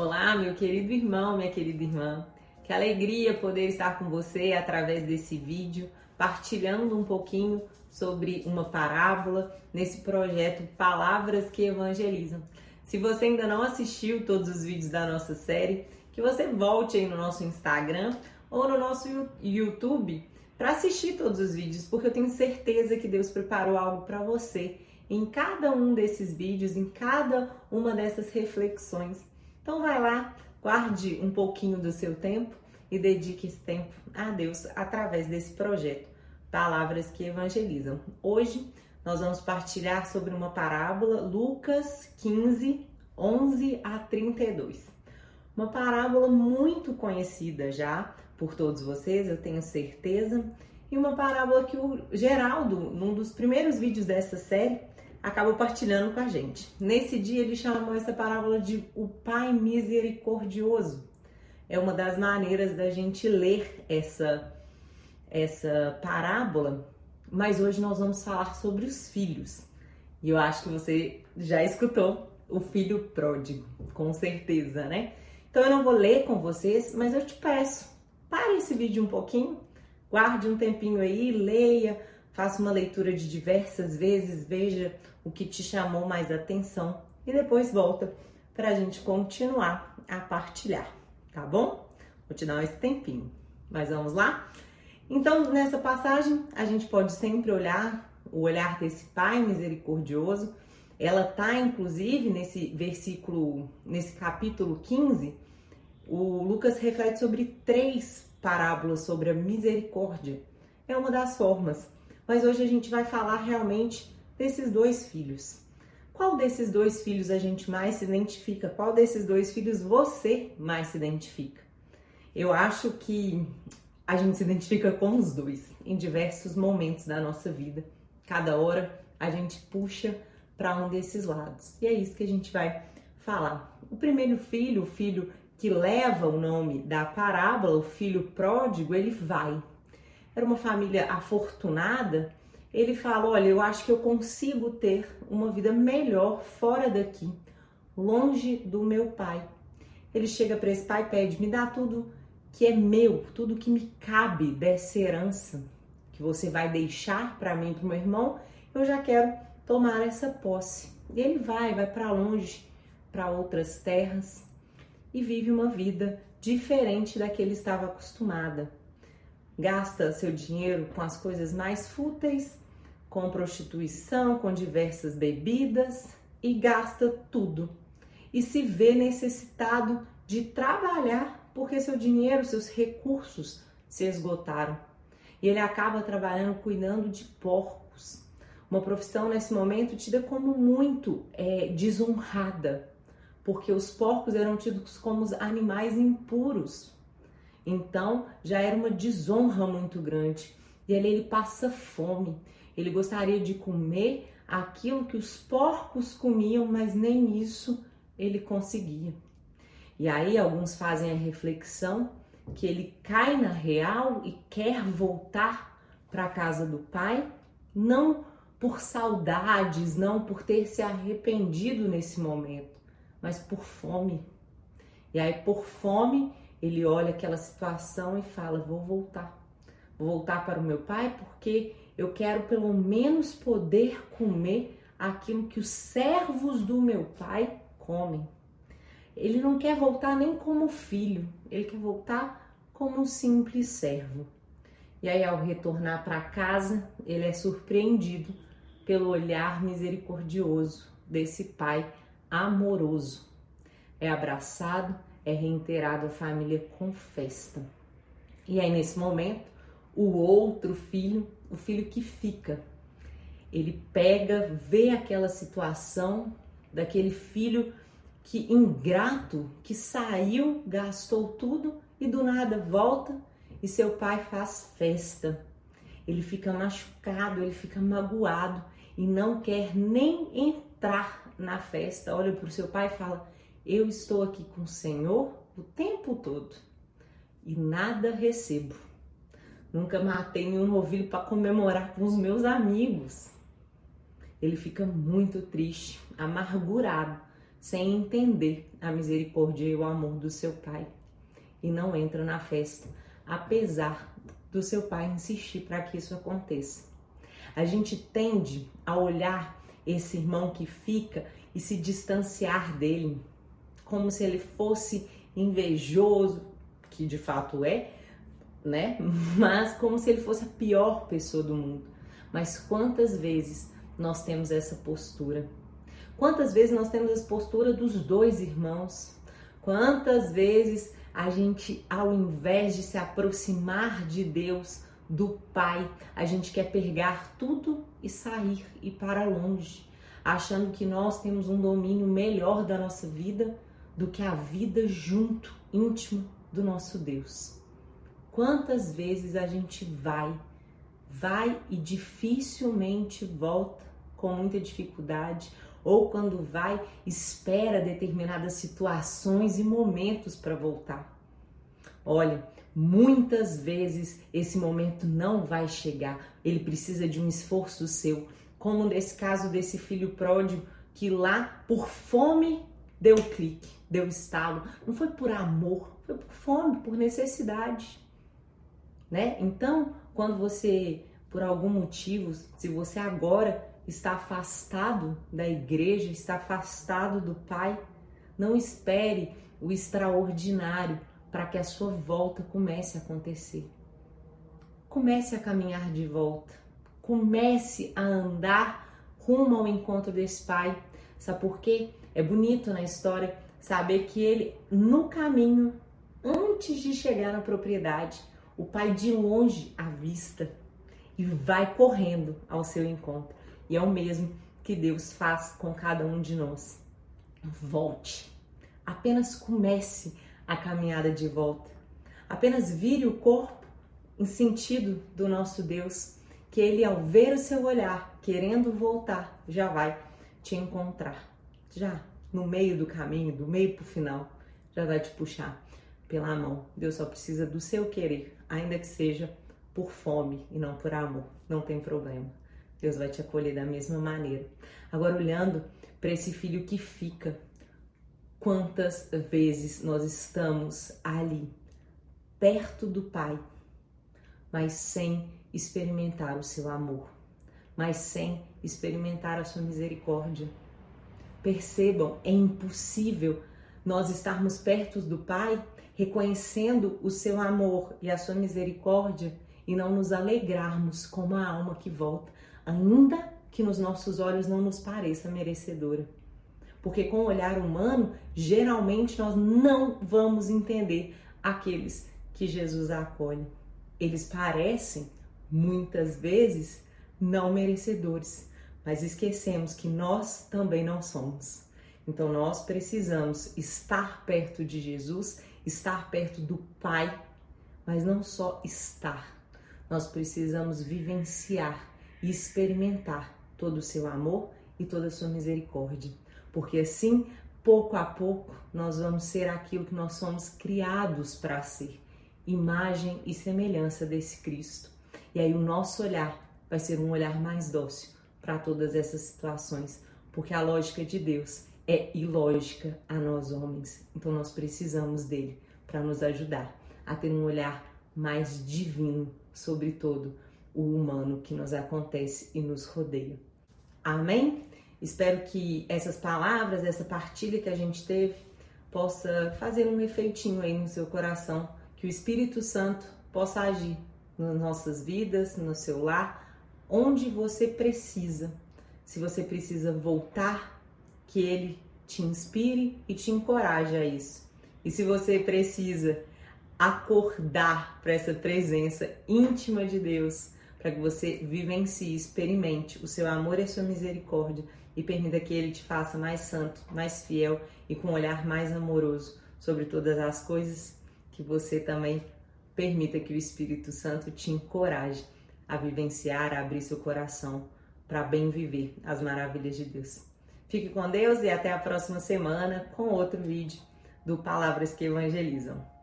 Olá, meu querido irmão, minha querida irmã. Que alegria poder estar com você através desse vídeo, partilhando um pouquinho sobre uma parábola nesse projeto Palavras que Evangelizam. Se você ainda não assistiu todos os vídeos da nossa série, que você volte aí no nosso Instagram ou no nosso YouTube para assistir todos os vídeos, porque eu tenho certeza que Deus preparou algo para você em cada um desses vídeos, em cada uma dessas reflexões. Então vai lá, guarde um pouquinho do seu tempo e dedique esse tempo a Deus através desse projeto Palavras que Evangelizam. Hoje nós vamos partilhar sobre uma parábola, Lucas 15, 11 a 32. Uma parábola muito conhecida já por todos vocês, eu tenho certeza, e uma parábola que o Geraldo, num dos primeiros vídeos dessa série, acabou partilhando com a gente. Nesse dia ele chamou essa parábola de o Pai Misericordioso. É uma das maneiras da gente ler essa essa parábola, mas hoje nós vamos falar sobre os filhos. E eu acho que você já escutou o filho pródigo, com certeza, né? Então eu não vou ler com vocês, mas eu te peço, pare esse vídeo um pouquinho, guarde um tempinho aí, leia, faça uma leitura de diversas vezes, veja o que te chamou mais atenção e depois volta para a gente continuar a partilhar, tá bom? Vou te dar esse tempinho, mas vamos lá? Então, nessa passagem, a gente pode sempre olhar o olhar desse Pai misericordioso. Ela tá inclusive nesse versículo, nesse capítulo 15, o Lucas reflete sobre três parábolas sobre a misericórdia. É uma das formas. Mas hoje a gente vai falar realmente desses dois filhos. Qual desses dois filhos a gente mais se identifica? Qual desses dois filhos você mais se identifica? Eu acho que a gente se identifica com os dois em diversos momentos da nossa vida. Cada hora a gente puxa para um desses lados. E é isso que a gente vai falar. O primeiro filho, o filho que leva o nome da parábola, o filho pródigo, ele vai. Era uma família afortunada ele fala: Olha, eu acho que eu consigo ter uma vida melhor fora daqui, longe do meu pai. Ele chega para esse pai e pede: Me dá tudo que é meu, tudo que me cabe dessa herança que você vai deixar para mim, para o meu irmão. Eu já quero tomar essa posse. E ele vai, vai para longe, para outras terras e vive uma vida diferente da que ele estava acostumada gasta seu dinheiro com as coisas mais fúteis, com prostituição, com diversas bebidas e gasta tudo. E se vê necessitado de trabalhar porque seu dinheiro, seus recursos se esgotaram. E ele acaba trabalhando cuidando de porcos. Uma profissão nesse momento tida como muito é, desonrada, porque os porcos eram tidos como animais impuros, então já era uma desonra muito grande. E ali ele passa fome. Ele gostaria de comer aquilo que os porcos comiam, mas nem isso ele conseguia. E aí alguns fazem a reflexão que ele cai na real e quer voltar para a casa do pai, não por saudades, não por ter se arrependido nesse momento, mas por fome. E aí por fome ele olha aquela situação e fala: Vou voltar. Vou voltar para o meu pai porque eu quero pelo menos poder comer aquilo que os servos do meu pai comem. Ele não quer voltar nem como filho, ele quer voltar como um simples servo. E aí, ao retornar para casa, ele é surpreendido pelo olhar misericordioso desse pai amoroso. É abraçado é reiterado a família com festa. E aí, nesse momento, o outro filho, o filho que fica, ele pega, vê aquela situação daquele filho que ingrato, que saiu, gastou tudo e do nada volta e seu pai faz festa. Ele fica machucado, ele fica magoado e não quer nem entrar na festa. Olha para o seu pai e fala: eu estou aqui com o Senhor o tempo todo e nada recebo. Nunca matei nenhum novilho para comemorar com os meus amigos. Ele fica muito triste, amargurado, sem entender a misericórdia e o amor do seu pai e não entra na festa, apesar do seu pai insistir para que isso aconteça. A gente tende a olhar esse irmão que fica e se distanciar dele, como se ele fosse invejoso, que de fato é, né? Mas como se ele fosse a pior pessoa do mundo. Mas quantas vezes nós temos essa postura? Quantas vezes nós temos essa postura dos dois irmãos? Quantas vezes a gente, ao invés de se aproximar de Deus, do Pai, a gente quer pegar tudo e sair e para longe, achando que nós temos um domínio melhor da nossa vida do que a vida junto, íntimo do nosso Deus. Quantas vezes a gente vai, vai e dificilmente volta com muita dificuldade, ou quando vai, espera determinadas situações e momentos para voltar. Olha, muitas vezes esse momento não vai chegar, ele precisa de um esforço seu, como nesse caso desse filho pródigo que lá por fome deu clique, deu estalo, não foi por amor, foi por fome, por necessidade, né? Então, quando você por algum motivo, se você agora está afastado da igreja, está afastado do Pai, não espere o extraordinário para que a sua volta comece a acontecer. Comece a caminhar de volta. Comece a andar rumo ao encontro desse Pai. Sabe por quê? É bonito na história saber que ele, no caminho, antes de chegar na propriedade, o pai de longe avista e vai correndo ao seu encontro. E é o mesmo que Deus faz com cada um de nós. Volte. Apenas comece a caminhada de volta. Apenas vire o corpo em sentido do nosso Deus, que ele ao ver o seu olhar, querendo voltar, já vai te encontrar. Já no meio do caminho, do meio para o final, já vai te puxar pela mão. Deus só precisa do seu querer, ainda que seja por fome e não por amor. Não tem problema. Deus vai te acolher da mesma maneira. Agora, olhando para esse filho que fica, quantas vezes nós estamos ali, perto do Pai, mas sem experimentar o seu amor, mas sem experimentar a sua misericórdia. Percebam, é impossível nós estarmos perto do Pai, reconhecendo o seu amor e a sua misericórdia e não nos alegrarmos como a alma que volta ainda que nos nossos olhos não nos pareça merecedora. Porque com o olhar humano, geralmente nós não vamos entender aqueles que Jesus acolhe. Eles parecem, muitas vezes, não merecedores, mas esquecemos que nós também não somos. Então nós precisamos estar perto de Jesus, estar perto do Pai, mas não só estar, nós precisamos vivenciar e experimentar todo o seu amor e toda a sua misericórdia. Porque assim, pouco a pouco, nós vamos ser aquilo que nós somos criados para ser imagem e semelhança desse Cristo. E aí o nosso olhar vai ser um olhar mais dócil para todas essas situações, porque a lógica de Deus é ilógica a nós homens. Então nós precisamos dele para nos ajudar a ter um olhar mais divino sobre todo o humano que nos acontece e nos rodeia. Amém? Espero que essas palavras, essa partilha que a gente teve, possa fazer um efeitinho aí no seu coração, que o Espírito Santo possa agir nas nossas vidas, no seu lar, onde você precisa. Se você precisa voltar, que ele te inspire e te encoraje a isso. E se você precisa acordar para essa presença íntima de Deus, para que você vivencie, experimente o seu amor e a sua misericórdia e permita que Ele te faça mais santo, mais fiel e com um olhar mais amoroso sobre todas as coisas, que você também permita que o Espírito Santo te encoraje a vivenciar, a abrir seu coração para bem viver as maravilhas de Deus. Fique com Deus e até a próxima semana com outro vídeo do Palavras que Evangelizam.